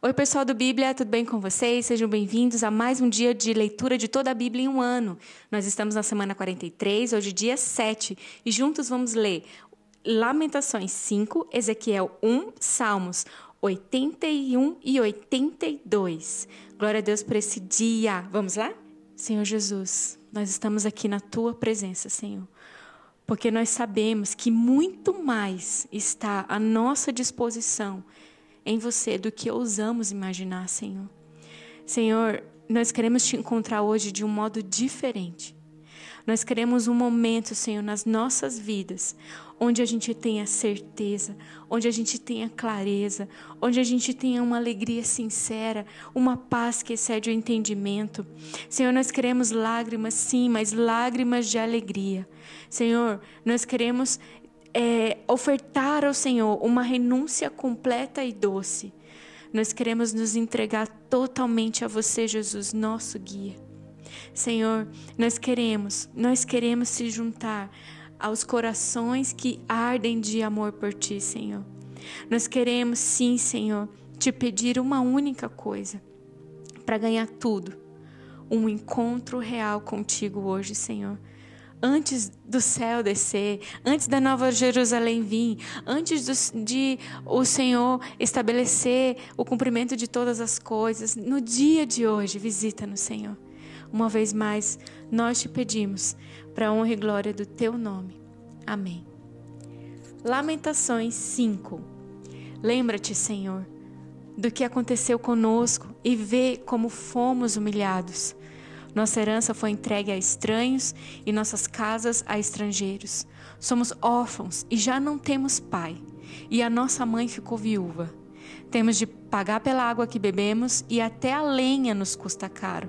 Oi, pessoal do Bíblia, tudo bem com vocês? Sejam bem-vindos a mais um dia de leitura de toda a Bíblia em um ano. Nós estamos na semana 43, hoje dia 7, e juntos vamos ler Lamentações 5, Ezequiel 1, Salmos 81 e 82. Glória a Deus por esse dia. Vamos lá? Senhor Jesus, nós estamos aqui na tua presença, Senhor. Porque nós sabemos que muito mais está à nossa disposição em você do que ousamos imaginar, Senhor. Senhor, nós queremos te encontrar hoje de um modo diferente. Nós queremos um momento, Senhor, nas nossas vidas, onde a gente tenha certeza, onde a gente tenha clareza, onde a gente tenha uma alegria sincera, uma paz que excede o entendimento. Senhor, nós queremos lágrimas, sim, mas lágrimas de alegria. Senhor, nós queremos é, ofertar ao Senhor uma renúncia completa e doce. Nós queremos nos entregar totalmente a você, Jesus, nosso guia. Senhor, nós queremos, nós queremos se juntar aos corações que ardem de amor por ti, Senhor. Nós queremos, sim, Senhor, te pedir uma única coisa para ganhar tudo: um encontro real contigo hoje, Senhor antes do céu descer, antes da Nova Jerusalém vir, antes do, de o Senhor estabelecer o cumprimento de todas as coisas, no dia de hoje, visita-nos, Senhor. Uma vez mais, nós te pedimos, para a honra e glória do teu nome. Amém. Lamentações 5. Lembra-te, Senhor, do que aconteceu conosco e vê como fomos humilhados. Nossa herança foi entregue a estranhos e nossas casas a estrangeiros. Somos órfãos e já não temos pai, e a nossa mãe ficou viúva. Temos de pagar pela água que bebemos e até a lenha nos custa caro.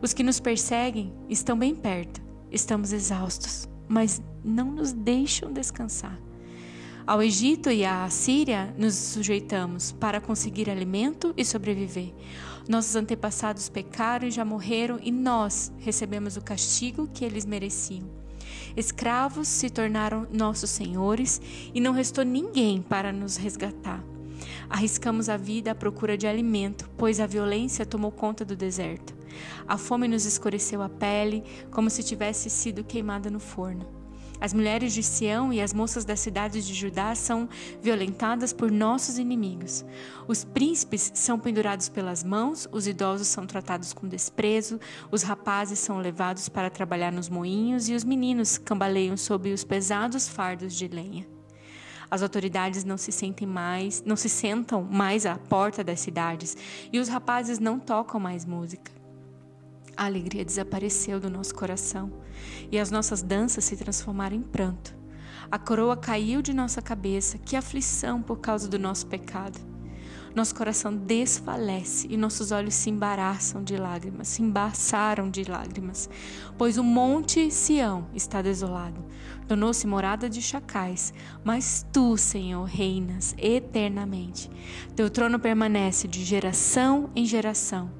Os que nos perseguem estão bem perto. Estamos exaustos, mas não nos deixam descansar. Ao Egito e à Síria nos sujeitamos para conseguir alimento e sobreviver. Nossos antepassados pecaram e já morreram, e nós recebemos o castigo que eles mereciam. Escravos se tornaram nossos senhores, e não restou ninguém para nos resgatar. Arriscamos a vida à procura de alimento, pois a violência tomou conta do deserto. A fome nos escureceu a pele, como se tivesse sido queimada no forno. As mulheres de Sião e as moças das cidades de Judá são violentadas por nossos inimigos. Os príncipes são pendurados pelas mãos, os idosos são tratados com desprezo, os rapazes são levados para trabalhar nos moinhos e os meninos cambaleiam sob os pesados fardos de lenha. As autoridades não se sentem mais, não se sentam mais à porta das cidades, e os rapazes não tocam mais música a alegria desapareceu do nosso coração e as nossas danças se transformaram em pranto. A coroa caiu de nossa cabeça, que aflição por causa do nosso pecado. Nosso coração desfalece e nossos olhos se embaraçam de lágrimas, se embaçaram de lágrimas, pois o monte Sião está desolado, tornou-se morada de chacais, mas tu, Senhor, reinas eternamente. Teu trono permanece de geração em geração.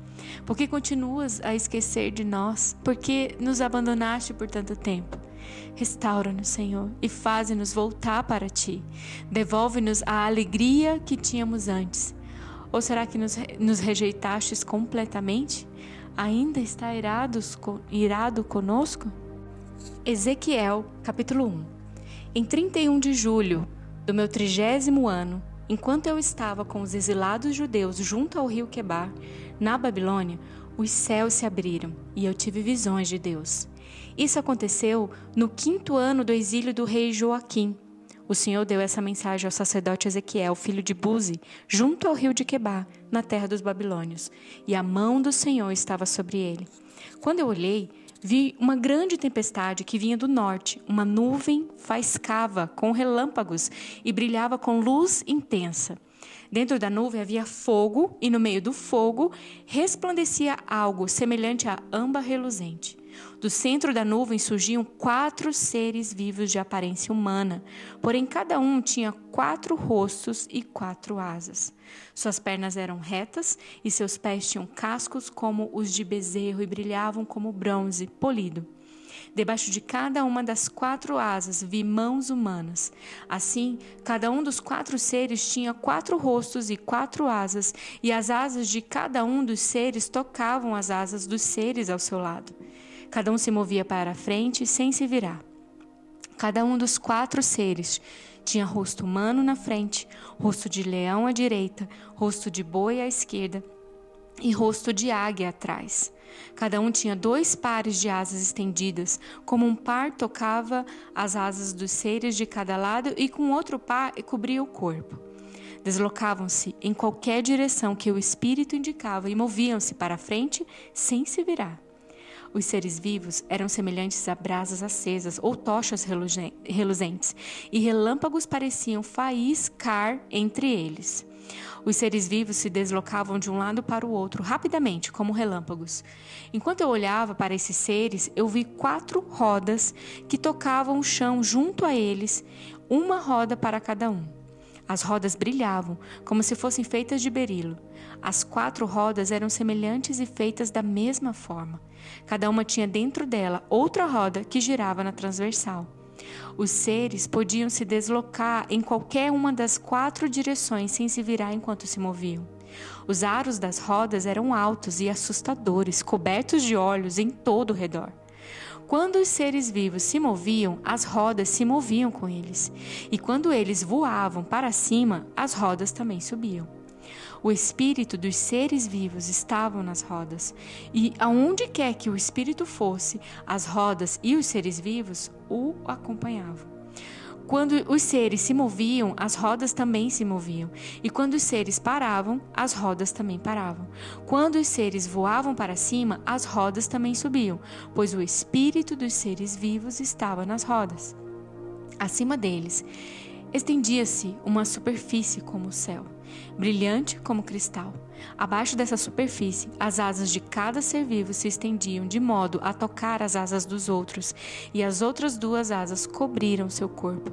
Por que continuas a esquecer de nós? Por que nos abandonaste por tanto tempo? Restaura-nos, Senhor, e faze-nos voltar para ti. Devolve-nos a alegria que tínhamos antes. Ou será que nos, nos rejeitastes completamente? Ainda está irados, irado conosco? Ezequiel, capítulo 1 Em 31 de julho do meu trigésimo ano, enquanto eu estava com os exilados judeus junto ao rio Quebar, na Babilônia, os céus se abriram e eu tive visões de Deus. Isso aconteceu no quinto ano do exílio do rei Joaquim. O Senhor deu essa mensagem ao sacerdote Ezequiel, filho de Buzi, junto ao rio de Quebar, na terra dos babilônios, e a mão do Senhor estava sobre ele. Quando eu olhei, vi uma grande tempestade que vinha do norte. Uma nuvem faiscava com relâmpagos e brilhava com luz intensa. Dentro da nuvem havia fogo, e no meio do fogo resplandecia algo semelhante a âmbar reluzente. Do centro da nuvem surgiam quatro seres vivos de aparência humana, porém cada um tinha quatro rostos e quatro asas. Suas pernas eram retas e seus pés tinham cascos como os de bezerro e brilhavam como bronze polido. Debaixo de cada uma das quatro asas vi mãos humanas. Assim, cada um dos quatro seres tinha quatro rostos e quatro asas, e as asas de cada um dos seres tocavam as asas dos seres ao seu lado. Cada um se movia para a frente sem se virar. Cada um dos quatro seres tinha rosto humano na frente, rosto de leão à direita, rosto de boi à esquerda e rosto de águia atrás. Cada um tinha dois pares de asas estendidas, como um par tocava as asas dos seres de cada lado e com outro par cobria o corpo. Deslocavam-se em qualquer direção que o espírito indicava e moviam-se para frente sem se virar. Os seres vivos eram semelhantes a brasas acesas ou tochas reluzentes, e relâmpagos pareciam faiscar entre eles. Os seres vivos se deslocavam de um lado para o outro rapidamente, como relâmpagos. Enquanto eu olhava para esses seres, eu vi quatro rodas que tocavam o chão junto a eles, uma roda para cada um. As rodas brilhavam, como se fossem feitas de berilo. As quatro rodas eram semelhantes e feitas da mesma forma. Cada uma tinha dentro dela outra roda que girava na transversal. Os seres podiam se deslocar em qualquer uma das quatro direções sem se virar enquanto se moviam. Os aros das rodas eram altos e assustadores, cobertos de olhos em todo o redor. Quando os seres vivos se moviam, as rodas se moviam com eles. E quando eles voavam para cima, as rodas também subiam. O espírito dos seres vivos estavam nas rodas, e aonde quer que o espírito fosse, as rodas e os seres vivos o acompanhavam. Quando os seres se moviam, as rodas também se moviam. E quando os seres paravam, as rodas também paravam. Quando os seres voavam para cima, as rodas também subiam, pois o espírito dos seres vivos estava nas rodas. Acima deles, estendia-se uma superfície como o céu brilhante como cristal. Abaixo dessa superfície, as asas de cada ser vivo se estendiam de modo a tocar as asas dos outros, e as outras duas asas cobriram seu corpo.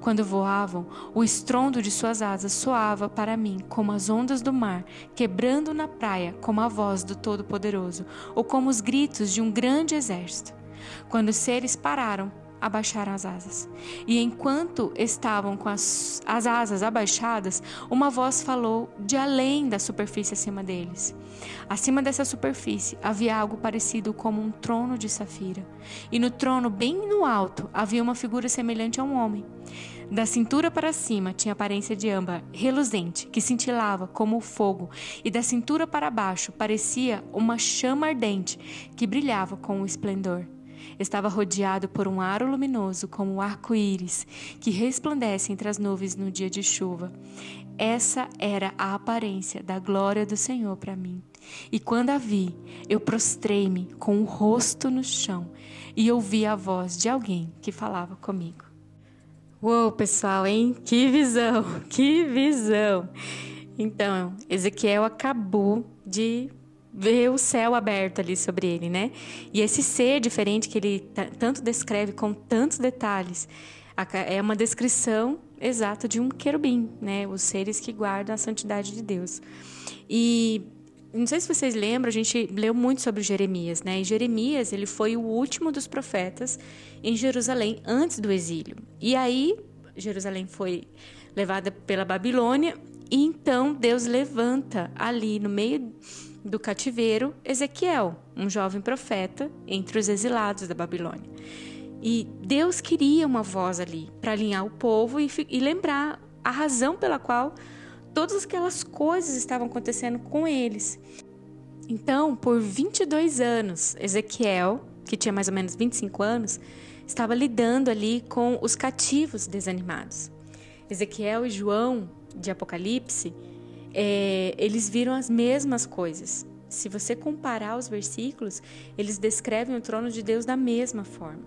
Quando voavam, o estrondo de suas asas soava para mim como as ondas do mar, quebrando na praia como a voz do Todo-Poderoso, ou como os gritos de um grande exército. Quando os seres pararam, abaixaram as asas. E enquanto estavam com as, as asas abaixadas, uma voz falou de além da superfície acima deles. Acima dessa superfície havia algo parecido como um trono de safira. E no trono, bem no alto, havia uma figura semelhante a um homem. Da cintura para cima tinha aparência de âmbar reluzente, que cintilava como o fogo, e da cintura para baixo parecia uma chama ardente que brilhava com o esplendor. Estava rodeado por um aro luminoso como o arco-íris que resplandece entre as nuvens no dia de chuva. Essa era a aparência da glória do Senhor para mim. E quando a vi, eu prostrei-me com o rosto no chão e ouvi a voz de alguém que falava comigo. Uou, pessoal, hein? Que visão! Que visão! Então, Ezequiel acabou de ver o céu aberto ali sobre ele, né? E esse ser diferente que ele tanto descreve com tantos detalhes, é uma descrição exata de um querubim, né? Os seres que guardam a santidade de Deus. E não sei se vocês lembram, a gente leu muito sobre Jeremias, né? E Jeremias, ele foi o último dos profetas em Jerusalém antes do exílio. E aí Jerusalém foi levada pela Babilônia, e então Deus levanta ali no meio do cativeiro Ezequiel, um jovem profeta entre os exilados da Babilônia. E Deus queria uma voz ali para alinhar o povo e, e lembrar a razão pela qual todas aquelas coisas estavam acontecendo com eles. Então, por 22 anos, Ezequiel, que tinha mais ou menos 25 anos, estava lidando ali com os cativos desanimados. Ezequiel e João, de Apocalipse, é, eles viram as mesmas coisas. Se você comparar os versículos, eles descrevem o trono de Deus da mesma forma.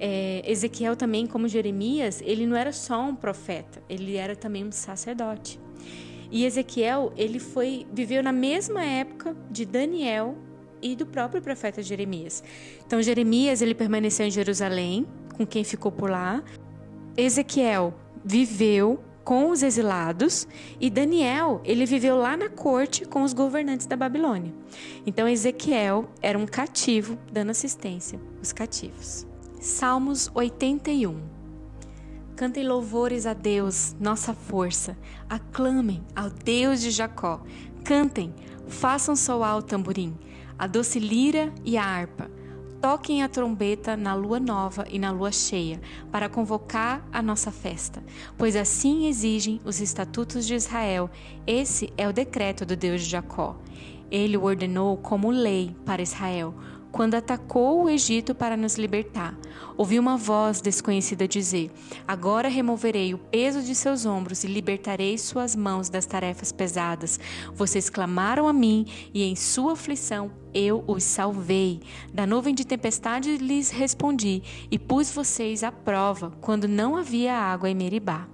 É, Ezequiel também, como Jeremias, ele não era só um profeta, ele era também um sacerdote. E Ezequiel, ele foi viveu na mesma época de Daniel e do próprio profeta Jeremias. Então Jeremias, ele permaneceu em Jerusalém, com quem ficou por lá. Ezequiel viveu com os exilados e Daniel, ele viveu lá na corte com os governantes da Babilônia. Então Ezequiel era um cativo dando assistência aos cativos. Salmos 81. Cantem louvores a Deus, nossa força. Aclamem ao Deus de Jacó. Cantem, façam soar o tamborim, a doce lira e a harpa Toquem a trombeta na lua nova e na lua cheia, para convocar a nossa festa, pois assim exigem os estatutos de Israel. Esse é o decreto do Deus de Jacó. Ele o ordenou como lei para Israel quando atacou o Egito para nos libertar. Ouvi uma voz desconhecida dizer: Agora removerei o peso de seus ombros e libertarei suas mãos das tarefas pesadas. Vocês clamaram a mim e em sua aflição eu os salvei. Da nuvem de tempestade lhes respondi e pus vocês à prova quando não havia água em Meribá.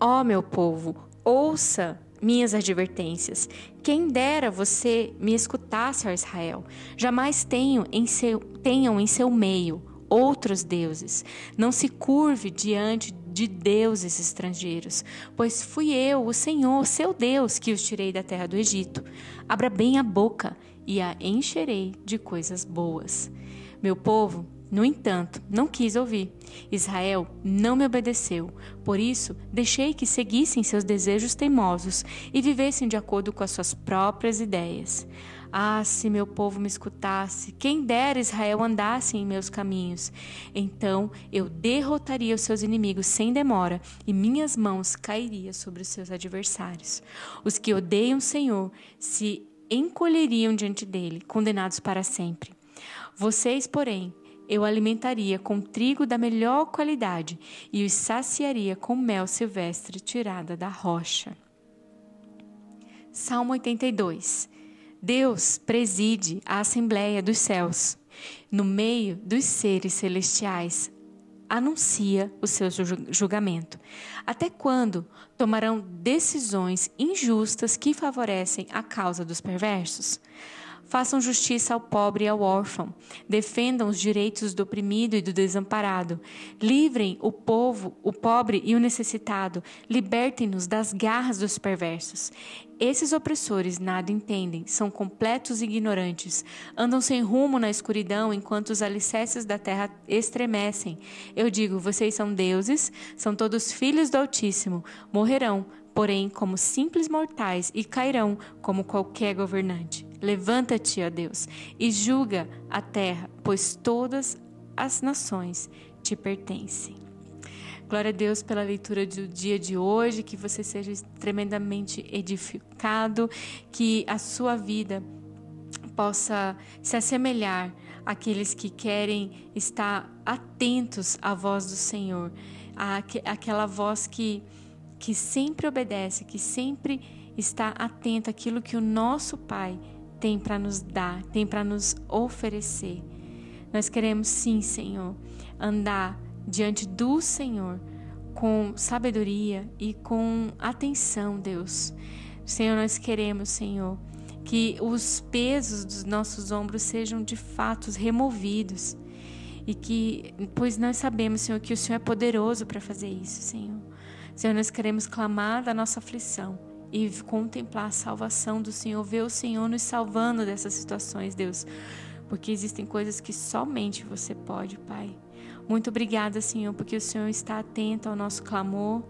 Ó oh, meu povo, ouça minhas advertências. Quem dera você me escutasse, ó Israel. Jamais tenham em seu, tenham em seu meio outros deuses. Não se curve diante de deuses estrangeiros, pois fui eu, o Senhor, seu Deus, que os tirei da terra do Egito. Abra bem a boca e a encherei de coisas boas. Meu povo, no entanto, não quis ouvir. Israel não me obedeceu. Por isso, deixei que seguissem seus desejos teimosos e vivessem de acordo com as suas próprias ideias. Ah, se meu povo me escutasse, quem dera Israel andasse em meus caminhos. Então eu derrotaria os seus inimigos sem demora e minhas mãos cairiam sobre os seus adversários. Os que odeiam o Senhor se encolheriam diante dele, condenados para sempre. Vocês, porém, eu alimentaria com trigo da melhor qualidade e os saciaria com mel silvestre tirada da rocha. Salmo 82. Deus preside a Assembleia dos céus. No meio dos seres celestiais, anuncia o seu julgamento. Até quando tomarão decisões injustas que favorecem a causa dos perversos? Façam justiça ao pobre e ao órfão. Defendam os direitos do oprimido e do desamparado. Livrem o povo, o pobre e o necessitado. Libertem-nos das garras dos perversos. Esses opressores nada entendem, são completos ignorantes, andam sem rumo na escuridão enquanto os alicerces da terra estremecem. Eu digo: vocês são deuses, são todos filhos do Altíssimo, morrerão, porém, como simples mortais e cairão como qualquer governante. Levanta-te, ó Deus, e julga a terra, pois todas as nações te pertencem. Glória a Deus pela leitura do dia de hoje, que você seja tremendamente edificado, que a sua vida possa se assemelhar àqueles que querem estar atentos à voz do Senhor, àquela voz que que sempre obedece, que sempre está atento àquilo que o nosso Pai tem para nos dar, tem para nos oferecer. Nós queremos sim, Senhor, andar diante do Senhor com sabedoria e com atenção, Deus. Senhor, nós queremos, Senhor, que os pesos dos nossos ombros sejam de fato removidos. E que, pois nós sabemos, Senhor, que o Senhor é poderoso para fazer isso, Senhor. Senhor, nós queremos clamar da nossa aflição e contemplar a salvação do Senhor, ver o Senhor nos salvando dessas situações, Deus, porque existem coisas que somente você pode, Pai. Muito obrigada, Senhor, porque o Senhor está atento ao nosso clamor.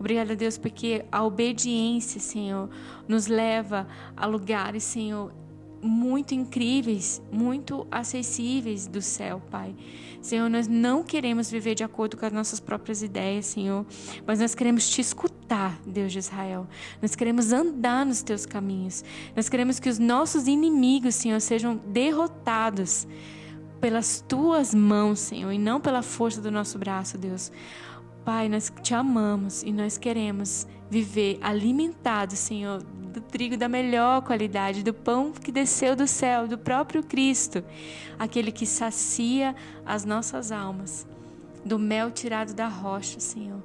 Obrigada, Deus, porque a obediência, Senhor, nos leva a lugares, Senhor, muito incríveis, muito acessíveis do céu, Pai. Senhor, nós não queremos viver de acordo com as nossas próprias ideias, Senhor, mas nós queremos te escutar, Deus de Israel. Nós queremos andar nos teus caminhos. Nós queremos que os nossos inimigos, Senhor, sejam derrotados pelas tuas mãos, Senhor, e não pela força do nosso braço, Deus. Pai, nós te amamos e nós queremos viver alimentados, Senhor, do trigo da melhor qualidade, do pão que desceu do céu, do próprio Cristo, aquele que sacia as nossas almas, do mel tirado da rocha, Senhor,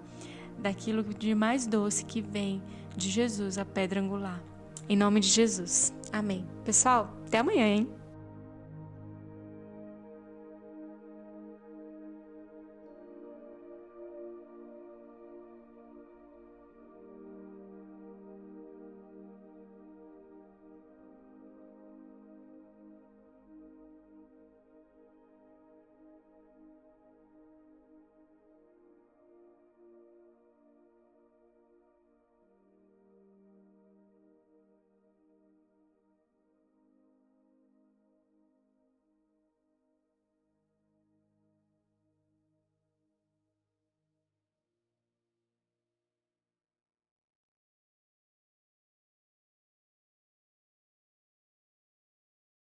daquilo de mais doce que vem de Jesus, a pedra angular. Em nome de Jesus. Amém. Pessoal, até amanhã, hein?